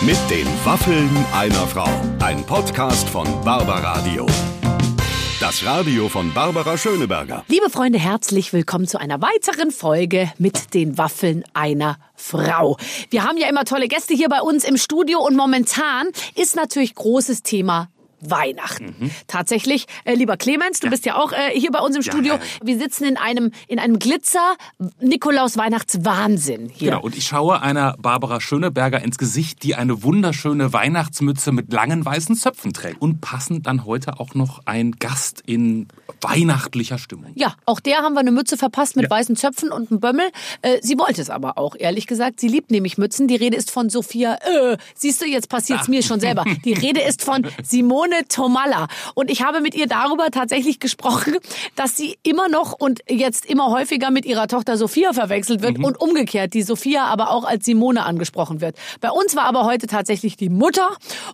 Mit den Waffeln einer Frau. Ein Podcast von Barbaradio. Das Radio von Barbara Schöneberger. Liebe Freunde, herzlich willkommen zu einer weiteren Folge mit den Waffeln einer Frau. Wir haben ja immer tolle Gäste hier bei uns im Studio und momentan ist natürlich großes Thema Weihnachten. Mhm. Tatsächlich, äh, lieber Clemens, du ja. bist ja auch äh, hier bei uns im Studio. Ja, ja, Wir sitzen in einem in einem Glitzer Nikolaus Weihnachtswahnsinn hier. Genau, und ich schaue einer Barbara Schöneberger ins Gesicht, die eine wunderschöne Weihnachtsmütze mit langen weißen Zöpfen trägt und passend dann heute auch noch ein Gast in weihnachtlicher Stimmung. Ja, auch der haben wir eine Mütze verpasst mit weißen Zöpfen und einem Bömmel. Äh, sie wollte es aber auch, ehrlich gesagt. Sie liebt nämlich Mützen. Die Rede ist von Sophia. Äh, siehst du, jetzt passiert's mir schon selber. Die Rede ist von Simone Simone Tomalla. Und ich habe mit ihr darüber tatsächlich gesprochen, dass sie immer noch und jetzt immer häufiger mit ihrer Tochter Sophia verwechselt wird mhm. und umgekehrt, die Sophia aber auch als Simone angesprochen wird. Bei uns war aber heute tatsächlich die Mutter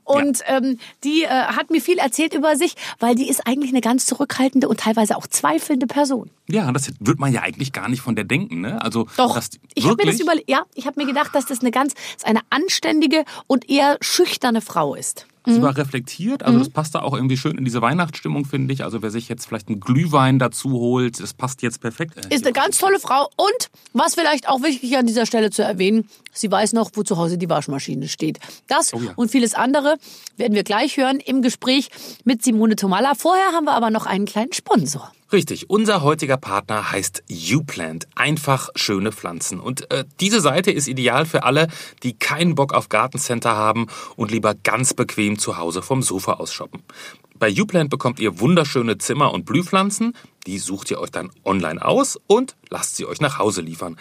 und ja. ähm, die äh, hat mir viel erzählt über sich, weil die ist eigentlich eine ganz zurückhaltende und teilweise auch zweifelnde Person. Ja, das wird man ja eigentlich gar nicht von der denken, ne? Also doch. ich habe mir das über, ja, ich habe mir gedacht, dass das eine ganz, eine anständige und eher schüchterne Frau ist. Mhm. Sogar reflektiert, also mhm. das passt da auch irgendwie schön in diese Weihnachtsstimmung, finde ich. Also wer sich jetzt vielleicht einen Glühwein dazu holt, das passt jetzt perfekt. Ist eine ganz tolle Frau und was vielleicht auch wichtig an dieser Stelle zu erwähnen, sie weiß noch, wo zu Hause die Waschmaschine steht. Das oh ja. und vieles andere werden wir gleich hören im Gespräch mit Simone Tomalla. Vorher haben wir aber noch einen kleinen Sponsor. Richtig, unser heutiger Partner heißt YouPlant. Einfach schöne Pflanzen. Und äh, diese Seite ist ideal für alle, die keinen Bock auf Gartencenter haben und lieber ganz bequem zu Hause vom Sofa aus shoppen. Bei YouPlant bekommt ihr wunderschöne Zimmer- und Blühpflanzen. Die sucht ihr euch dann online aus und lasst sie euch nach Hause liefern.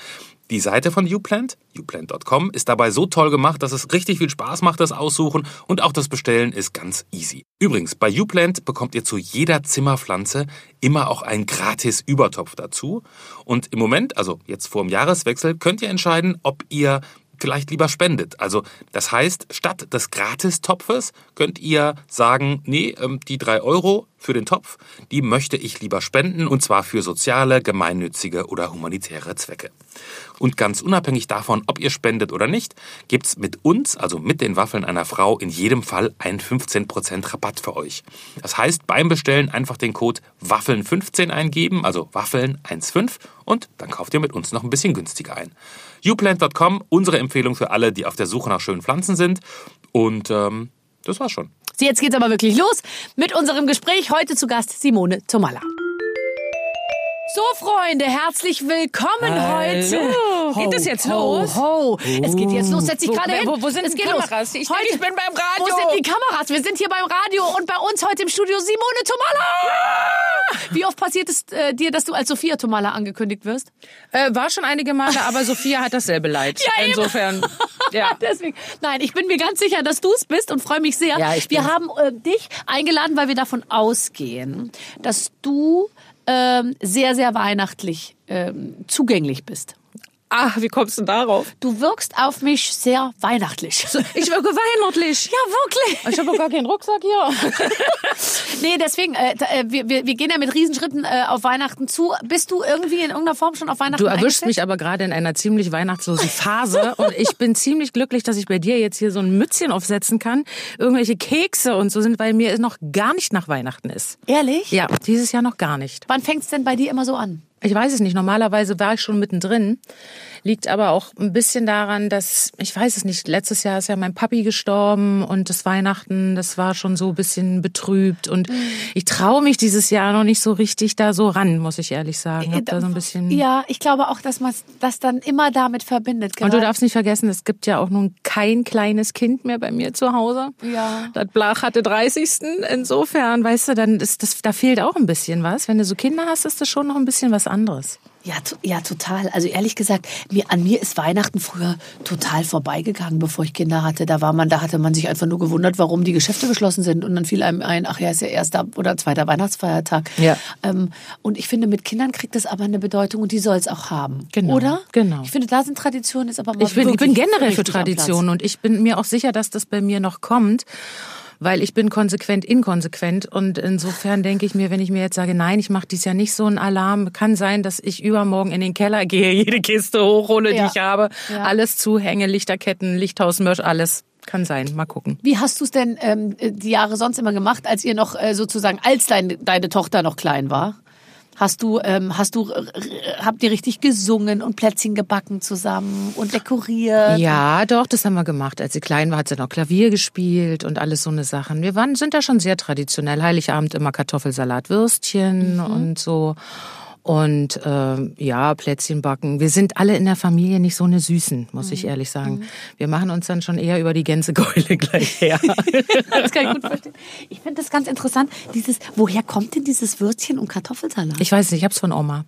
Die Seite von Uplant, uplant.com, ist dabei so toll gemacht, dass es richtig viel Spaß macht, das Aussuchen und auch das Bestellen ist ganz easy. Übrigens, bei Uplant bekommt ihr zu jeder Zimmerpflanze immer auch einen gratis Übertopf dazu. Und im Moment, also jetzt vor dem Jahreswechsel, könnt ihr entscheiden, ob ihr vielleicht lieber spendet. Also das heißt, statt des Gratistopfes könnt ihr sagen, nee, ähm, die drei Euro für den Topf, die möchte ich lieber spenden und zwar für soziale, gemeinnützige oder humanitäre Zwecke. Und ganz unabhängig davon, ob ihr spendet oder nicht, gibt's mit uns, also mit den Waffeln einer Frau, in jedem Fall einen 15% Rabatt für euch. Das heißt, beim Bestellen einfach den Code Waffeln15 eingeben, also Waffeln15 und dann kauft ihr mit uns noch ein bisschen günstiger ein. Uplant.com, unsere Empfehlung für alle, die auf der Suche nach schönen Pflanzen sind. Und ähm, das war's schon. Jetzt geht's aber wirklich los mit unserem Gespräch. Heute zu Gast Simone Tomalla. So, Freunde, herzlich willkommen Hallo. heute. Ho, geht es jetzt ho, los? Ho. Es geht jetzt los. Setz dich gerade hin. Wo, wo sind es die Kameras? Ich, heute, ich bin beim Radio. Wo sind die Kameras? Wir sind hier beim Radio und bei uns heute im Studio Simone Tomalla. Wie oft passiert es äh, dir, dass du als Sophia Tomalla angekündigt wirst? Äh, war schon einige Male, aber Sophia hat dasselbe Leid. Ja, Insofern. Ja. Deswegen. Nein, ich bin mir ganz sicher, dass du es bist und freue mich sehr. Ja, ich wir haben äh, dich eingeladen, weil wir davon ausgehen, dass du ähm, sehr, sehr weihnachtlich ähm, zugänglich bist. Ach, wie kommst du darauf? Du wirkst auf mich sehr weihnachtlich. Ich wirke weihnachtlich. Ja, wirklich. Ich habe gar keinen Rucksack hier. nee, deswegen, äh, äh, wir, wir, wir gehen ja mit Riesenschritten äh, auf Weihnachten zu. Bist du irgendwie in irgendeiner Form schon auf Weihnachten Du erwischst mich aber gerade in einer ziemlich weihnachtslosen Phase und ich bin ziemlich glücklich, dass ich bei dir jetzt hier so ein Mützchen aufsetzen kann. Irgendwelche Kekse und so sind, weil mir noch gar nicht nach Weihnachten ist. Ehrlich? Ja, dieses Jahr noch gar nicht. Wann fängt es denn bei dir immer so an? Ich weiß es nicht. Normalerweise war ich schon mittendrin. Liegt aber auch ein bisschen daran, dass, ich weiß es nicht, letztes Jahr ist ja mein Papi gestorben und das Weihnachten, das war schon so ein bisschen betrübt. Und mhm. ich traue mich dieses Jahr noch nicht so richtig da so ran, muss ich ehrlich sagen. Hab da so ein bisschen ja, ich glaube auch, dass man das dann immer damit verbindet. Gerade. Und du darfst nicht vergessen, es gibt ja auch nun kein kleines Kind mehr bei mir zu Hause. Ja. Das Blach hatte 30. Insofern, weißt du, dann ist das, da fehlt auch ein bisschen was. Wenn du so Kinder hast, ist das schon noch ein bisschen was anderes. Ja, ja, total. Also ehrlich gesagt, mir, an mir ist Weihnachten früher total vorbeigegangen, bevor ich Kinder hatte. Da war man, da hatte man sich einfach nur gewundert, warum die Geschäfte geschlossen sind. Und dann fiel einem ein, ach ja, ist ja erster oder zweiter Weihnachtsfeiertag. Ja. Ähm, und ich finde, mit Kindern kriegt das aber eine Bedeutung und die soll es auch haben. Genau. Oder? Genau. Ich finde, da sind Traditionen ist aber mal ich bin, ich bin generell für Traditionen und ich bin mir auch sicher, dass das bei mir noch kommt weil ich bin konsequent inkonsequent und insofern denke ich mir, wenn ich mir jetzt sage, nein, ich mache dies ja nicht so einen Alarm, kann sein, dass ich übermorgen in den Keller gehe, jede Kiste hochhole, ja. die ich habe, ja. alles zuhänge, Lichterketten, Lichthausmörsch, alles Kann sein, mal gucken. Wie hast du es denn ähm, die Jahre sonst immer gemacht, als ihr noch äh, sozusagen, als dein, deine Tochter noch klein war? Hast du, ähm, hast du, äh, habt ihr richtig gesungen und Plätzchen gebacken zusammen und dekoriert? Ja, doch, das haben wir gemacht. Als sie klein war, hat sie noch Klavier gespielt und alles so eine Sachen. Wir waren, sind da schon sehr traditionell. Heiligabend immer Kartoffelsalat, Würstchen Mhm. und so. Und ähm, ja, Plätzchen backen. Wir sind alle in der Familie nicht so eine Süßen, muss Mhm. ich ehrlich sagen. Wir machen uns dann schon eher über die Gänsekeule gleich her. Das kann ich gut verstehen. Ich finde das ganz interessant. Dieses, woher kommt denn dieses Würstchen und Kartoffelsalat? ich weiß nicht, ich hab's von Oma.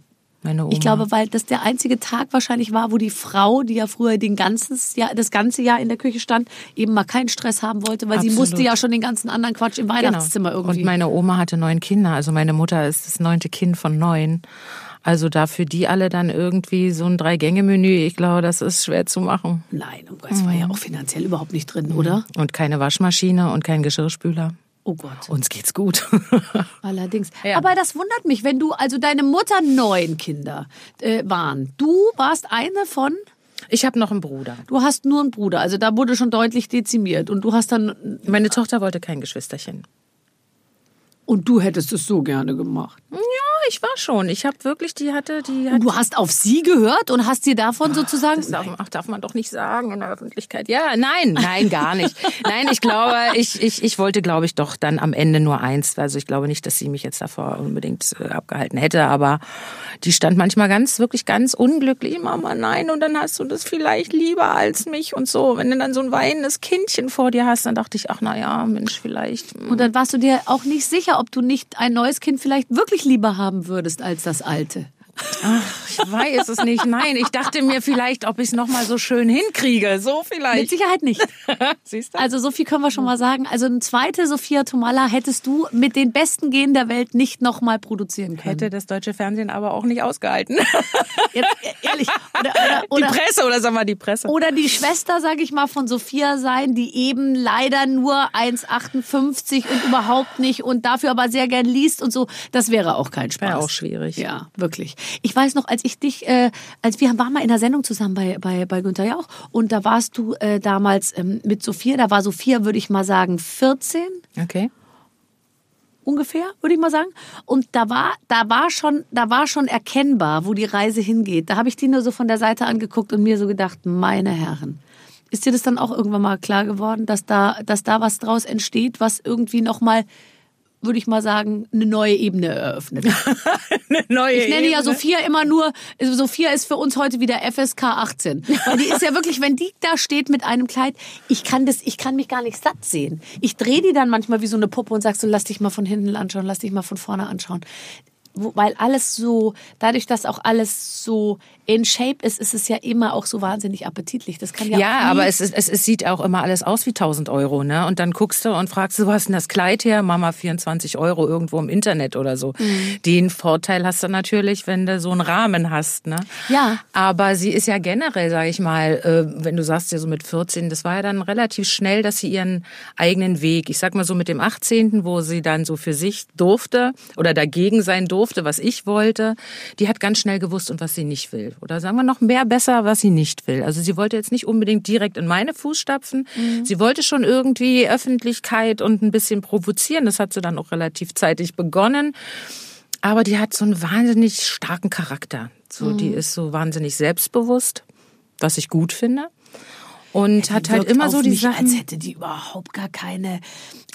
Meine Oma. Ich glaube, weil das der einzige Tag wahrscheinlich war, wo die Frau, die ja früher den ganzes Jahr, das ganze Jahr in der Küche stand, eben mal keinen Stress haben wollte, weil sie Absolut. musste ja schon den ganzen anderen Quatsch im Weihnachtszimmer irgendwie. Genau. Und meine Oma hatte neun Kinder. Also meine Mutter ist das neunte Kind von neun. Also da für die alle dann irgendwie so ein Drei-Gänge-Menü, ich glaube, das ist schwer zu machen. Nein, oh Gott, es war Mhm. ja auch finanziell überhaupt nicht drin, oder? Und keine Waschmaschine und kein Geschirrspüler. Oh Gott. Uns geht's gut. Allerdings. Ja. Aber das wundert mich, wenn du, also deine Mutter neun Kinder äh, waren. Du warst eine von, Ich habe noch einen Bruder. du hast nur einen Bruder, also da wurde schon deutlich dezimiert und du hast dann, Meine Tochter wollte kein Geschwisterchen. und du hättest es so gerne gemacht. Ja, ich war schon. Ich habe wirklich, die hatte, die hat. Und du hast auf sie gehört und hast dir davon sozusagen, Das darf, ach, darf man doch nicht sagen in der Öffentlichkeit. Ja, nein, nein, gar nicht. Nein, ich glaube, ich, ich, ich wollte, glaube ich, doch dann am Ende nur eins. Also ich glaube nicht, dass sie mich jetzt davor unbedingt äh, abgehalten hätte, aber die stand manchmal ganz, wirklich ganz unglücklich. Mama, nein, und dann hast du das vielleicht lieber als mich und so. Wenn du dann so ein weinendes Kindchen vor dir hast, dann dachte ich, ach na ja, Mensch, vielleicht. hm. und dann warst du dir auch nicht sicher, ob du nicht ein neues Kind vielleicht wirklich lieber haben würdest als das alte. Ich weiß es nicht. Nein, ich dachte mir vielleicht, ob ich es nochmal so schön hinkriege. So Mit vielleicht. Sicherheit nicht. Siehst du? Also so viel können wir schon mal sagen. Also eine zweite Sophia Tomalla hättest du mit den besten Genen der Welt nicht nochmal produzieren können. Hätte das deutsche Fernsehen aber auch nicht ausgehalten. Jetzt, ehrlich. Oder, oder, oder, die Presse oder sag mal die Presse. oder die Schwester, sage ich mal, von Sophia sein, die eben leider nur 1,58 und überhaupt nicht und dafür aber sehr gern liest und so. Das wäre auch kein Spaß. Wäre auch schwierig. Ja, wirklich. Ich weiß noch, als ich dich, äh, als wir waren mal in der Sendung zusammen bei, bei, bei Günther Jauch und da warst du äh, damals ähm, mit Sophia, da war Sophia, würde ich mal sagen, 14 Okay. ungefähr, würde ich mal sagen. Und da war, da war schon, da war schon erkennbar, wo die Reise hingeht. Da habe ich die nur so von der Seite angeguckt und mir so gedacht, meine Herren. Ist dir das dann auch irgendwann mal klar geworden, dass da, dass da was draus entsteht, was irgendwie nochmal, würde ich mal sagen, eine neue Ebene eröffnet? Eine neue Ich nenne ja Sophia immer nur, Sophia ist für uns heute wieder FSK 18. Weil die ist ja wirklich, wenn die da steht mit einem Kleid, ich kann das, ich kann mich gar nicht satt sehen. Ich drehe die dann manchmal wie so eine Puppe und sag so, lass dich mal von hinten anschauen, lass dich mal von vorne anschauen. Weil alles so, dadurch, dass auch alles so in Shape ist, ist es ja immer auch so wahnsinnig appetitlich. Das kann ja, Ja, aber es, ist, es, es sieht auch immer alles aus wie 1000 Euro, ne? Und dann guckst du und fragst du, wo hast denn das Kleid her? Mama, 24 Euro irgendwo im Internet oder so. Mhm. Den Vorteil hast du natürlich, wenn du so einen Rahmen hast, ne? Ja. Aber sie ist ja generell, sage ich mal, äh, wenn du sagst ja so mit 14, das war ja dann relativ schnell, dass sie ihren eigenen Weg, ich sag mal so mit dem 18., wo sie dann so für sich durfte oder dagegen sein durfte, was ich wollte, die hat ganz schnell gewusst und was sie nicht will. Oder sagen wir noch mehr besser, was sie nicht will. Also sie wollte jetzt nicht unbedingt direkt in meine Fußstapfen. Sie wollte schon irgendwie Öffentlichkeit und ein bisschen provozieren. Das hat sie dann auch relativ zeitig begonnen. Aber die hat so einen wahnsinnig starken Charakter. So, die ist so wahnsinnig selbstbewusst, was ich gut finde. Und hat halt immer so die Sachen. als hätte die überhaupt gar keine,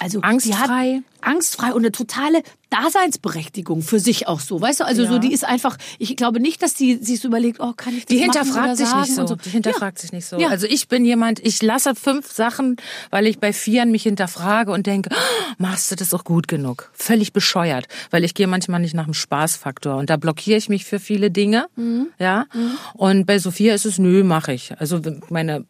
also Angstfrei. Angstfrei und eine totale Daseinsberechtigung für sich auch so, weißt du? Also so, Ja. die ist einfach, ich glaube nicht, dass die sich so überlegt, oh, kann ich das Die hinterfragt sich nicht so. so. Die hinterfragt sich nicht so. Ja. Also ich bin jemand, ich lasse fünf Sachen, weil ich bei vieren mich hinterfrage und denke, "Oh, machst du das auch gut genug? Völlig bescheuert, weil ich gehe manchmal nicht nach dem Spaßfaktor und da blockiere ich mich für viele Dinge, Mhm. ja. Und bei Sophia ist es, nö, mache ich. Also meine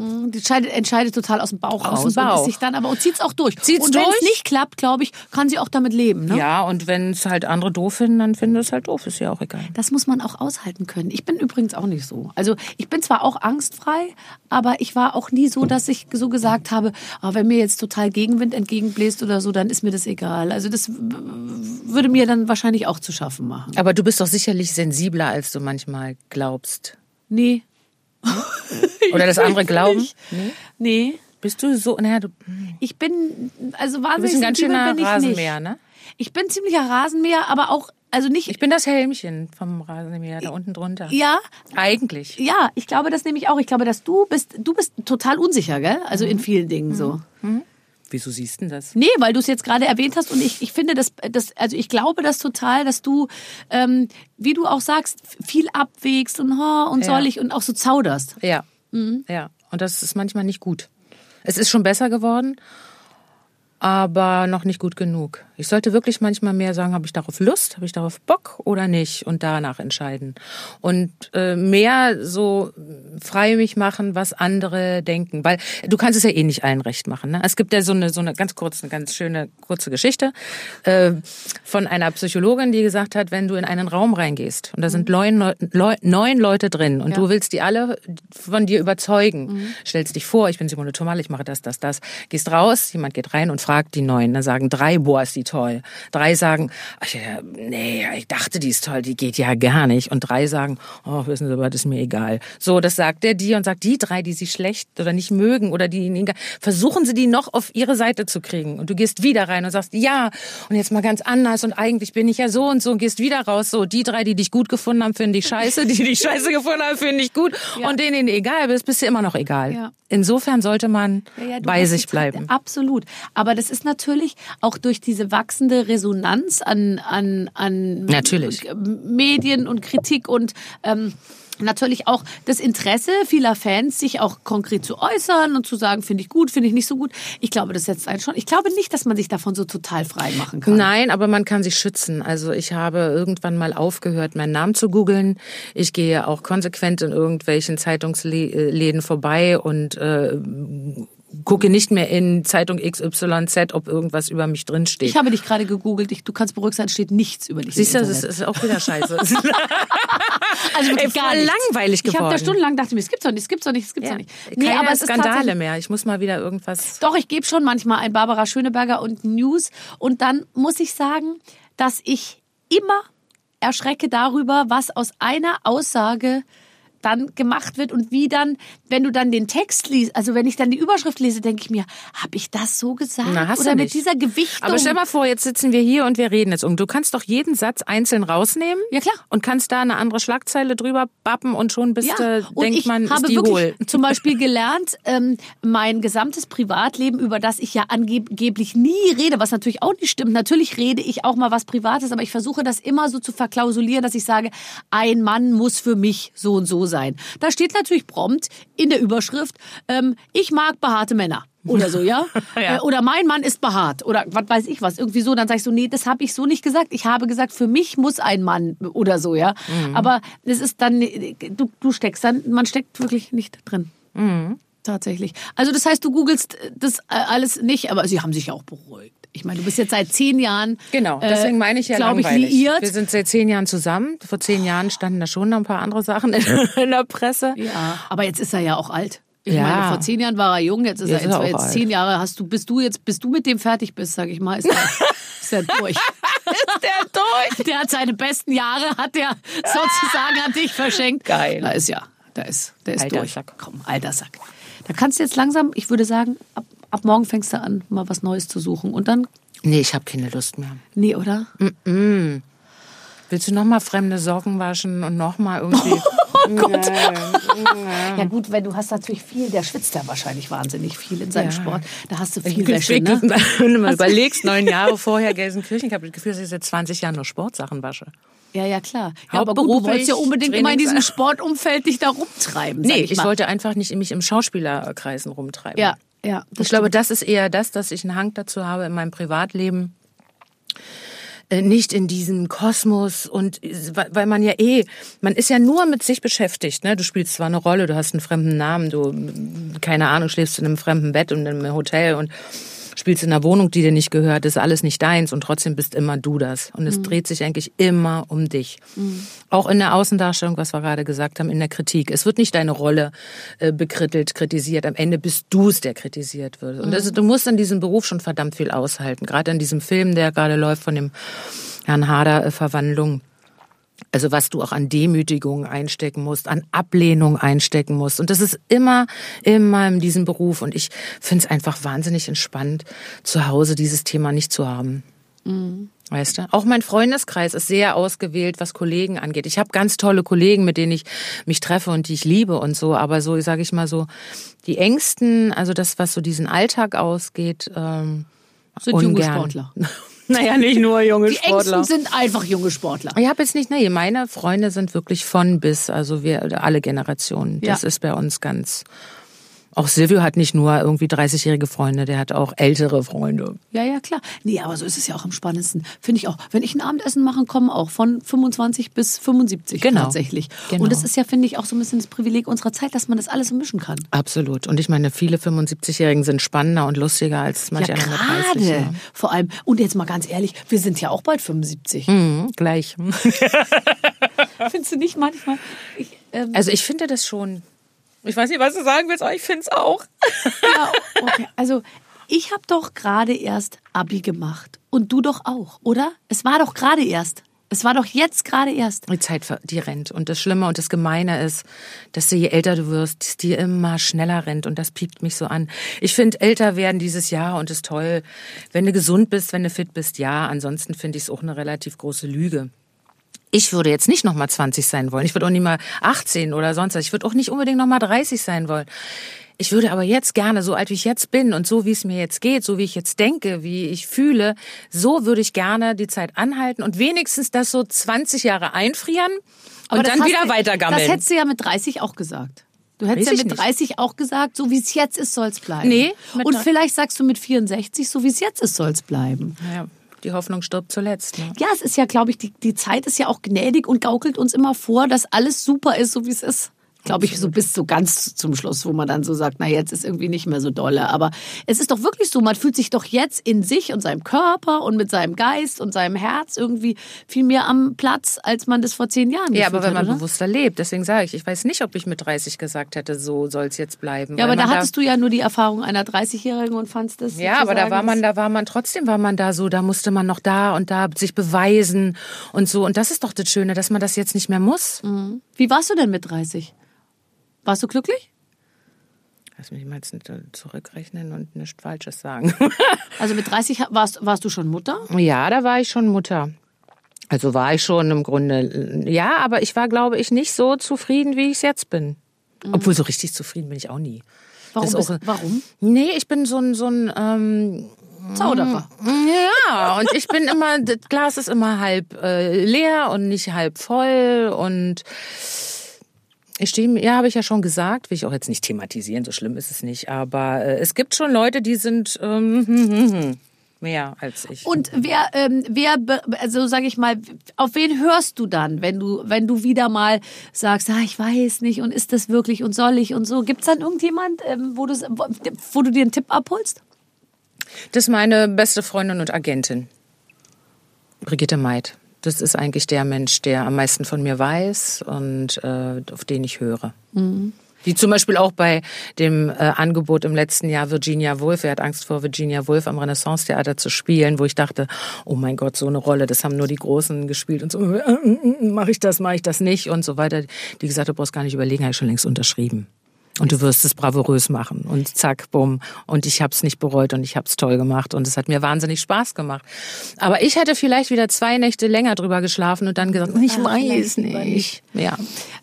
Die entscheidet, entscheidet total aus dem Bauch Aus dem Bauch. und sich dann aber und zieht's auch durch. Zieht's und wenn es nicht klappt, glaube ich, kann sie auch damit leben. Ne? Ja, und wenn es halt andere doof finden, dann finden es halt doof, ist ja auch egal. Das muss man auch aushalten können. Ich bin übrigens auch nicht so. Also ich bin zwar auch angstfrei, aber ich war auch nie so, dass ich so gesagt habe, ah, wenn mir jetzt total Gegenwind entgegenbläst oder so, dann ist mir das egal. Also das würde mir dann wahrscheinlich auch zu schaffen machen. Aber du bist doch sicherlich sensibler, als du manchmal glaubst. Nee. Oder das andere Glauben? Nee. Bist du so, naja, du, Ich bin, also du wahnsinnig bist ein ganz schöner Rasenmäher, nicht. ne? Ich bin ziemlicher Rasenmäher, aber auch, also nicht, Ich bin das Helmchen vom Rasenmäher, da unten drunter. ja, Eigentlich. ja, ich glaube das nehme ich auch. Ich glaube, dass du bist, du bist total unsicher, gell? Also in vielen Dingen so. Wieso siehst du denn das? Nee, weil du es jetzt gerade erwähnt hast und ich, ich finde das, das, also ich glaube das total, dass du, ähm, wie du auch sagst, viel abwägst und, oh, und Ja. soll ich und auch so zauderst. Ja. Ja. Und das ist manchmal nicht gut. Es ist schon besser geworden, aber noch nicht gut genug. Ich sollte wirklich manchmal mehr sagen, habe ich darauf Lust, habe ich darauf Bock oder nicht und danach entscheiden. Und äh, mehr so frei mich machen, was andere denken. Weil du kannst es ja eh nicht allen recht machen. Ne? Es gibt ja so eine, so eine ganz kurze, eine ganz schöne, kurze Geschichte äh, von einer Psychologin, die gesagt hat, wenn du in einen Raum reingehst und da sind neun, Leu- Leu- neun Leute drin und Ja. du willst die alle von dir überzeugen, stellst dich vor, ich bin Simone Tomal, ich mache das, das, das, gehst raus, jemand geht rein und fragt die neun, dann sagen drei, boah, ist die toll. Drei sagen, ach ja, nee, ich dachte, die ist toll, die geht ja gar nicht. Und drei sagen, oh, wissen Sie, was ist mir egal. So, das sagt der dir und sagt, die drei, die sie schlecht oder nicht mögen oder die ihnen egal, versuchen sie die noch auf ihre Seite zu kriegen. Und du gehst wieder rein und sagst, ja, und jetzt mal ganz anders und eigentlich bin ich ja so und so und gehst wieder raus. So, die drei, die dich gut gefunden haben, finden dich scheiße, die dich scheiße gefunden haben, finden dich gut. Ja. Und denen, denen egal bist, bist du immer noch egal. Ja. Insofern sollte man Ja, bei sich die- bleiben. Absolut. Aber das ist natürlich auch durch diese wachsende Resonanz an, an, an Natürlich. Medien und Kritik und ähm, natürlich auch das Interesse vieler Fans, sich auch konkret zu äußern und zu sagen, finde ich gut, finde ich nicht so gut. Ich glaube, das setzt einen schon. Ich glaube nicht, dass man sich davon so total frei machen kann. Nein, aber man kann sich schützen. Also ich habe irgendwann mal aufgehört, meinen Namen zu googeln. Ich gehe auch konsequent in irgendwelchen Zeitungsläden vorbei und äh, gucke nicht mehr in Zeitung XYZ, ob irgendwas über mich drin steht. Ich habe dich gerade gegoogelt. Ich, du kannst beruhigt sein, steht nichts über dich. Siehst du, das ist, auch wieder scheiße. also wirklich Ey, gar nichts. langweilig Ich habe da geworden. stundenlang dachte mir, es gibt's doch nicht, es gibt's doch nicht, es gibt's ja. doch nicht. Keine aber es Skandale mehr. Ich muss mal wieder irgendwas. Doch, ich gebe schon manchmal ein Barbara Schöneberger und News. Und dann muss ich sagen, dass ich immer erschrecke darüber, was aus einer Aussage dann gemacht wird und wie dann, wenn du dann den Text liest, also wenn ich dann die Überschrift lese, denke ich mir, habe ich das so gesagt? Na, hast Oder du mit nicht. dieser Gewichtung? Aber stell mal vor, jetzt sitzen wir hier und wir reden jetzt um. Du kannst doch jeden Satz einzeln rausnehmen. Ja, klar. Und kannst da eine andere Schlagzeile drüber bappen und schon bist Ja, äh, und denkt ich man, habe ist die wirklich hohl. zum Beispiel gelernt, ähm, mein gesamtes Privatleben, über das ich ja angeblich nie rede, was natürlich auch nicht stimmt. Natürlich rede ich auch mal was Privates, aber ich versuche das immer so zu verklausulieren, dass ich sage, ein Mann muss für mich so und so sein. Da steht natürlich prompt in der Überschrift, ähm, ich mag behaarte Männer. Oder so, ja? Ja. Äh, Oder mein Mann ist behaart. Oder was weiß ich was. Irgendwie so. Dann sag ich so, nee, das habe ich so nicht gesagt. Ich habe gesagt, für mich muss ein Mann oder so, ja. Mhm. Aber das ist dann, du, du steckst dann, man steckt wirklich nicht drin. Mhm. Tatsächlich. Also das heißt, du googelst das alles nicht, aber sie haben sich ja auch beruhigt. Ich meine, du bist jetzt seit zehn Jahren, Genau, äh, deswegen meine ich ja glaube ich, liiert. Wir sind seit zehn Jahren zusammen. Vor zehn Jahren standen da schon noch ein paar andere Sachen in, in der Presse. Ja, aber jetzt ist er ja auch alt. Ich Ja. meine, vor zehn Jahren war er jung, jetzt ist Jetzt er ist er jetzt, jetzt zehn Jahre. Hast du, bist du jetzt, bis du mit dem fertig bist, sag ich mal, ist er, ist er durch. Ist der durch? Der hat seine besten Jahre, hat der sozusagen an dich verschenkt. Geil. Da ist ja, da ist, der ist Alter durch. Sack. Komm, alter Sack. Da kannst du jetzt langsam, ich würde sagen, ab, ab morgen fängst du an, mal was Neues zu suchen. Und dann, Nee, ich habe keine Lust mehr. nee, oder? Willst du noch mal fremde Socken waschen und noch mal irgendwie... Oh Gott. Ja gut, wenn du hast natürlich viel, der schwitzt ja wahrscheinlich wahnsinnig viel in seinem Ja. Sport. Da hast du viel Wäsche, ne? Wenn du mal überlegst, neun Jahre vorher Gelsenkirchen, ich habe das Gefühl, dass ich seit 20 Jahren nur Sportsachen wasche. Ja, ja, klar. Ja, aber du wolltest ja unbedingt immer in diesem Sportumfeld dich da rumtreiben. Nee, ich, ich wollte einfach nicht mich im Schauspielerkreisen rumtreiben. Ja, ja. Ich glaube, das ist eher das, dass ich einen Hang dazu habe in meinem Privatleben. äh, Nicht in diesem Kosmos und äh, weil weil man ja eh, man ist ja nur mit sich beschäftigt. Ne? Du spielst zwar eine Rolle, du hast einen fremden Namen, du, keine Ahnung, schläfst in einem fremden Bett und in einem Hotel und spielst in einer Wohnung, die dir nicht gehört, ist alles nicht deins und trotzdem bist immer du das. Und es dreht sich eigentlich immer um dich. Auch in der Außendarstellung, was wir gerade gesagt haben, in der Kritik. Es wird nicht deine Rolle äh, bekrittelt, kritisiert. Am Ende bist du es, der kritisiert wird. Und also, du musst an diesem Beruf schon verdammt viel aushalten. Gerade an diesem Film, der gerade läuft von dem Herrn Hader, äh, Verwandlung. Also was du auch an Demütigung einstecken musst, an Ablehnung einstecken musst. Und das ist immer, immer in diesem Beruf. Und ich finde es einfach wahnsinnig entspannt, zu Hause dieses Thema nicht zu haben. Mhm. Weißt du? Auch mein Freundeskreis ist sehr ausgewählt, was Kollegen angeht. Ich habe ganz tolle Kollegen, mit denen ich mich treffe und die ich liebe und so. Aber so, sage ich mal so, die Ängsten, also das, was so diesen Alltag ausgeht, ähm, sind ungern. junge Sportler. Naja, nicht nur junge Die Sportler. Ängsten sind einfach junge Sportler. Ich habe jetzt nicht, nee, meine Freunde sind wirklich von bis, also wir alle Generationen. Das Ja. ist bei uns ganz. Auch Silvio hat nicht nur irgendwie 30-jährige Freunde, der hat auch ältere Freunde. Ja, ja, klar. Nee, aber so ist es ja auch am spannendsten. Finde ich auch. Wenn ich ein Abendessen machen komme, auch von 25 bis 75 Genau. tatsächlich. Genau. Und das ist ja, finde ich, auch so ein bisschen das Privileg unserer Zeit, dass man das alles so mischen kann. Absolut. Und ich meine, viele 75-Jährigen sind spannender und lustiger als manche ja, gerade. 30. Ja. Vor allem. Und jetzt mal ganz ehrlich, wir sind ja auch bald 75. Mhm, gleich. Findest du nicht manchmal? Ich, ähm, Also ich finde das schon. Ich weiß nicht, was du sagen willst, aber ich finde es auch. ja, okay. Also, ich habe doch gerade erst Abi gemacht. Und du doch auch, oder? Es war doch gerade erst. Es war doch jetzt gerade erst. Die Zeit, die rennt. Und das Schlimme und das Gemeine ist, dass du je älter du wirst, die immer schneller rennt. Und das piekt mich so an. Ich finde, älter werden dieses Jahr und ist toll. Wenn du gesund bist, wenn du fit bist, ja. Ansonsten finde ich es auch eine relativ große Lüge. Ich würde jetzt nicht nochmal 20 sein wollen. Ich würde auch nicht mal 18 oder sonst was. Ich würde auch nicht unbedingt nochmal 30 sein wollen. Ich würde aber jetzt gerne, so alt wie ich jetzt bin und so wie es mir jetzt geht, so wie ich jetzt denke, wie ich fühle, so würde ich gerne die Zeit anhalten und wenigstens das so 20 Jahre einfrieren und Aber dann wieder weitergammeln. Das hättest du ja mit 30 auch gesagt. Du hättest ja mit nicht. 30 auch gesagt, so wie es jetzt ist, soll es bleiben. Nee, Und vielleicht sagst du mit 64, so wie es jetzt ist, soll es bleiben. ja, die Hoffnung stirbt zuletzt. Ne? Ja, es ist ja, glaube ich, die, die Zeit ist ja auch gnädig und gaukelt uns immer vor, dass alles super ist, so wie es ist. Glaube ich, so bis so ganz zum Schluss, wo man dann so sagt, na jetzt ist irgendwie nicht mehr so dolle. Aber es ist doch wirklich so, man fühlt sich doch jetzt in sich und seinem Körper und mit seinem Geist und seinem Herz irgendwie viel mehr am Platz, als man das vor zehn Jahren Ja, aber wenn hat, man oder? bewusster lebt, deswegen sage ich, ich weiß nicht, ob ich mit 30 gesagt hätte, so soll es jetzt bleiben. Ja, aber da hattest du ja nur die Erfahrung einer 30-Jährigen und fandst das. Ja, aber da war man, da war man trotzdem, war man da so, da musste man noch da und da sich beweisen und so. Und das ist doch das Schöne, dass man das jetzt nicht mehr muss. Wie warst du denn mit 30? Warst du glücklich? Lass mich mal jetzt nicht zurückrechnen und nichts Falsches sagen. Also mit 30 warst, warst du schon Mutter? ja, da war ich schon Mutter. Also war ich schon im Grunde, ja, aber ich war, glaube ich, nicht so zufrieden, wie ich es jetzt bin. Obwohl so richtig zufrieden bin ich auch nie. Warum? Ist Bist, warum? Nee, ich bin so ein, so ein ähm, Zauderer. Ja, und ich bin immer, das Glas ist immer halb äh, leer und nicht halb voll und ich stehe, ja, habe ich ja schon gesagt, will ich auch jetzt nicht thematisieren, so schlimm ist es nicht, aber äh, es gibt schon Leute, die sind ähm, mehr als ich. Und wer, ähm, wer, also sage ich mal, auf wen hörst du dann, wenn du, wenn du wieder mal sagst, ah, ich weiß nicht und ist das wirklich und soll ich und so? Gibt's dann irgendjemand, ähm, wo, du, wo, wo du dir einen Tipp abholst? Das ist meine beste Freundin und Agentin, Brigitte Meid. Das ist eigentlich der Mensch, der am meisten von mir weiß und äh, auf den ich höre. Die zum Beispiel auch bei dem äh, Angebot im letzten Jahr Virginia Woolf, er hat Angst vor Virginia Woolf am Renaissance-Theater zu spielen, wo ich dachte, oh mein Gott, so eine Rolle, das haben nur die Großen gespielt und so, äh, mache ich das, mache ich das nicht und so weiter. Die gesagt, du brauchst gar nicht überlegen, habe ich schon längst unterschrieben. Und du wirst es bravourös machen. Und zack, bumm. Und ich habe es nicht bereut und ich habe es toll gemacht. Und es hat mir wahnsinnig Spaß gemacht. Aber ich hätte vielleicht wieder zwei Nächte länger drüber geschlafen und dann gesagt, ich weiß nicht. Ja.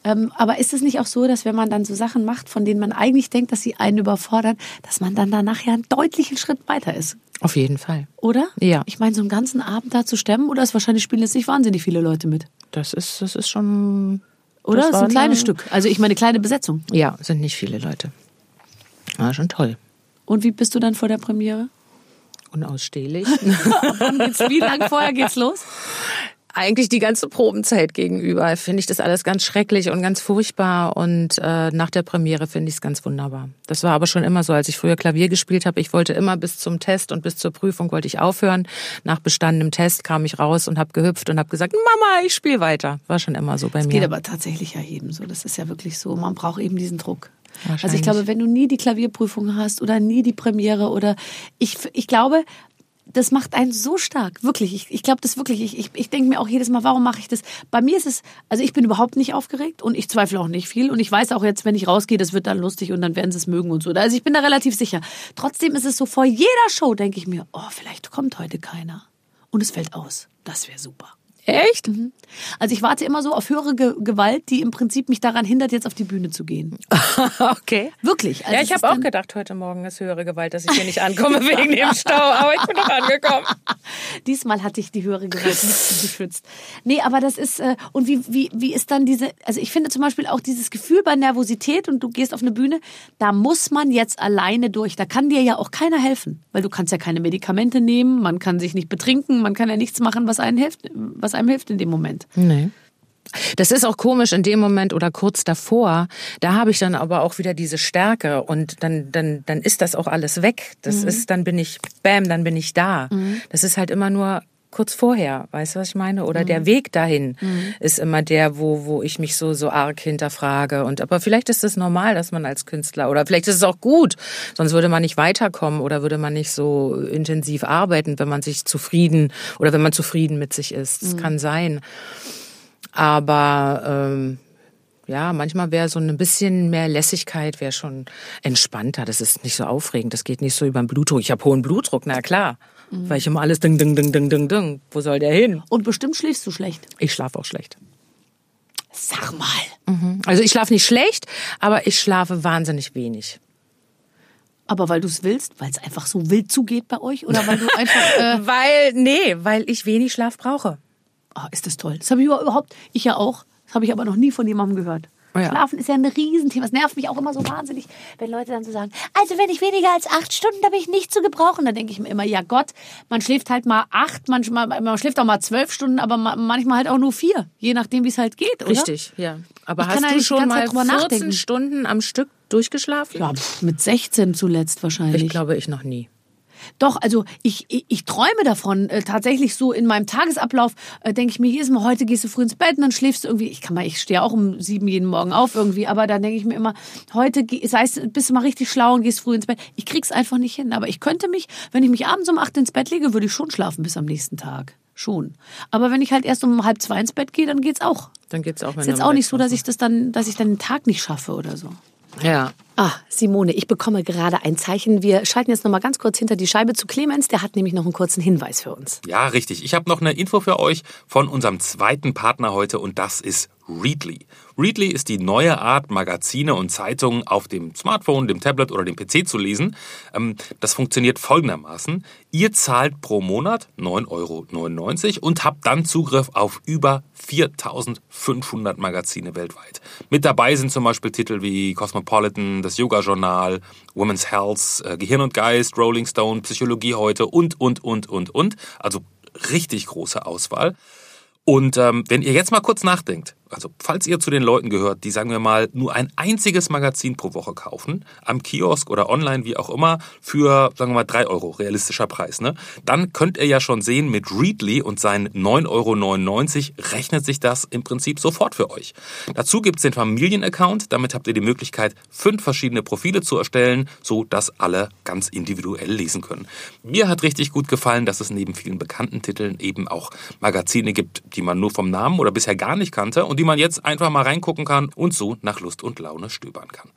Ähm, aber ist es nicht auch so, dass wenn man dann so Sachen macht, von denen man eigentlich denkt, dass sie einen überfordern, dass man dann danach ja einen deutlichen Schritt weiter ist? Auf jeden Fall. Oder? Ja. Ich meine, so einen ganzen Abend da zu stemmen, oder ist wahrscheinlich spielen jetzt nicht wahnsinnig viele Leute mit. Das ist, das ist schon. Oder? Das, Das ist ein kleines eine- Stück. Also ich meine, kleine Besetzung. Ja, sind nicht viele Leute. War schon toll. Und wie bist du dann vor der Premiere? Unausstehlich. Wie lange vorher geht's los? eigentlich die ganze Probenzeit gegenüber finde ich das alles ganz schrecklich und ganz furchtbar und äh, nach der Premiere finde ich es ganz wunderbar. Das war aber schon immer so, als ich früher Klavier gespielt habe. Ich wollte immer bis zum Test und bis zur Prüfung wollte ich aufhören. Nach bestandenem Test kam ich raus und habe gehüpft und habe gesagt, Mama, ich spiele weiter. War schon immer so bei mir. Geht aber tatsächlich ja jedem so. Das ist ja wirklich so. Man braucht eben diesen Druck. Also ich glaube, wenn du nie die Klavierprüfung hast oder nie die Premiere oder ich, ich glaube, das macht einen so stark, wirklich. Ich, ich glaube das wirklich. Ich, ich, ich denke mir auch jedes Mal, warum mache ich das? Bei mir ist es, also ich bin überhaupt nicht aufgeregt und ich zweifle auch nicht viel. Und ich weiß auch jetzt, wenn ich rausgehe, das wird dann lustig und dann werden sie es mögen und so. Also ich bin da relativ sicher. Trotzdem ist es so, vor jeder Show denke ich mir, oh, vielleicht kommt heute keiner. Und es fällt aus. Das wäre super. Echt? Also ich warte immer so auf höhere Ge Gewalt, die im Prinzip mich daran hindert, jetzt auf die Bühne zu gehen. okay. Wirklich. Also ja, ich habe auch gedacht, heute Morgen ist höhere Gewalt, dass ich hier nicht ankomme wegen dem Stau, aber ich bin doch angekommen. Diesmal hatte ich die höhere Gewalt nicht geschützt. Nee, aber das ist, äh, und wie, wie, wie ist dann diese, also ich finde zum Beispiel auch dieses Gefühl bei Nervosität und du gehst auf eine Bühne, da muss man jetzt alleine durch. Da kann dir ja auch keiner helfen, weil du kannst ja keine Medikamente nehmen, man kann sich nicht betrinken, man kann ja nichts machen, was einem hilft, was einem hilft in dem Moment. Nee. Das ist auch komisch in dem Moment oder kurz davor. Da habe ich dann aber auch wieder diese Stärke und dann, dann, dann ist das auch alles weg. Das ist, dann bin ich, bam, dann bin ich da. Das ist halt immer nur kurz vorher, weißt du, was ich meine? Oder der Weg dahin ist immer der, wo, wo ich mich so, so arg hinterfrage. Und, aber vielleicht ist es normal, dass man als Künstler, oder vielleicht ist es auch gut, sonst würde man nicht weiterkommen oder würde man nicht so intensiv arbeiten, wenn man sich zufrieden oder wenn man zufrieden mit sich ist. Das kann sein. Aber ähm, ja, manchmal wäre so ein bisschen mehr Lässigkeit wäre schon entspannter. Das ist nicht so aufregend. Das geht nicht so über den Blutdruck. Ich habe hohen Blutdruck, na klar. Weil ich immer alles ding, ding, ding, ding, ding, ding. Wo soll der hin? Und bestimmt schläfst du schlecht. Ich schlafe auch schlecht. Sag mal. Also ich schlafe nicht schlecht, aber ich schlafe wahnsinnig wenig. Aber weil du es willst, weil es einfach so wild zugeht bei euch oder weil du einfach, äh, Weil, nee, weil ich wenig Schlaf brauche. oh, ist das toll. Das habe ich überhaupt, ich ja auch, das habe ich aber noch nie von jemandem gehört. Oh ja. Schlafen ist ja ein Riesenthema. Es nervt mich auch immer so wahnsinnig, wenn Leute dann so sagen, also wenn ich weniger als acht Stunden, da bin ich nicht zu gebrauchen. Da denke ich mir immer, ja Gott, man schläft halt mal acht, manchmal, man schläft auch mal zwölf Stunden, aber ma- manchmal halt auch nur vier. Je nachdem, wie es halt geht, oder? Richtig, ja. Aber Ich hast du schon mal Zeit drüber 14 nachdenken. Stunden am Stück durchgeschlafen? Ja, pff, mit 16 zuletzt wahrscheinlich. Ich glaube, ich noch nie. Doch, also ich, ich, ich träume davon. Äh, tatsächlich so in meinem Tagesablauf äh, denke ich mir jedes Mal, heute gehst du früh ins Bett und dann schläfst du irgendwie. Ich kann mal, ich stehe auch um sieben jeden Morgen auf irgendwie, aber dann denke ich mir immer, heute sei es, bist du mal richtig schlau und gehst früh ins Bett. Ich krieg's einfach nicht hin. Aber ich könnte mich, wenn ich mich abends um acht ins Bett lege, würde ich schon schlafen bis am nächsten Tag. Schon. Aber wenn ich halt erst um halb zwei ins Bett gehe, dann geht's auch. Dann geht's auch, wenn Ist jetzt auch nicht so, dass ich das dann, dass ich dann den Tag nicht schaffe oder so. Ja. Ah, Simone, ich bekomme gerade ein Zeichen. Wir schalten jetzt noch mal ganz kurz hinter die Scheibe zu Clemens. Der hat nämlich noch einen kurzen Hinweis für uns. Ja, richtig. Ich habe noch eine Info für euch von unserem zweiten Partner heute und das ist Readly. Readly ist die neue Art, Magazine und Zeitungen auf dem Smartphone, dem Tablet oder dem PC zu lesen. Ähm, Das funktioniert folgendermaßen. Ihr zahlt pro Monat 9,99 Euro und habt dann Zugriff auf über 4500 Magazine weltweit. Mit dabei sind zum Beispiel Titel wie Cosmopolitan, das Yoga-Journal, Women's Health, äh, Gehirn und Geist, Rolling Stone, Psychologie heute und, und, und, und, und. Also richtig große Auswahl. Und ähm, wenn ihr jetzt mal kurz nachdenkt, also falls ihr zu den Leuten gehört, die sagen wir mal nur ein einziges Magazin pro Woche kaufen, am Kiosk oder online, wie auch immer, für, sagen wir mal, 3 Euro, realistischer Preis, ne? Dann könnt ihr ja schon sehen, mit Readly und seinen 9,99 Euro rechnet sich das im Prinzip sofort für euch. Dazu gibt's den Familienaccount, damit habt ihr die Möglichkeit, fünf verschiedene Profile zu erstellen, so dass alle ganz individuell lesen können. Mir hat richtig gut gefallen, dass es neben vielen bekannten Titeln eben auch Magazine gibt, die man nur vom Namen oder bisher gar nicht kannte und die man jetzt einfach mal reingucken kann und so nach Lust und Laune stöbern kann.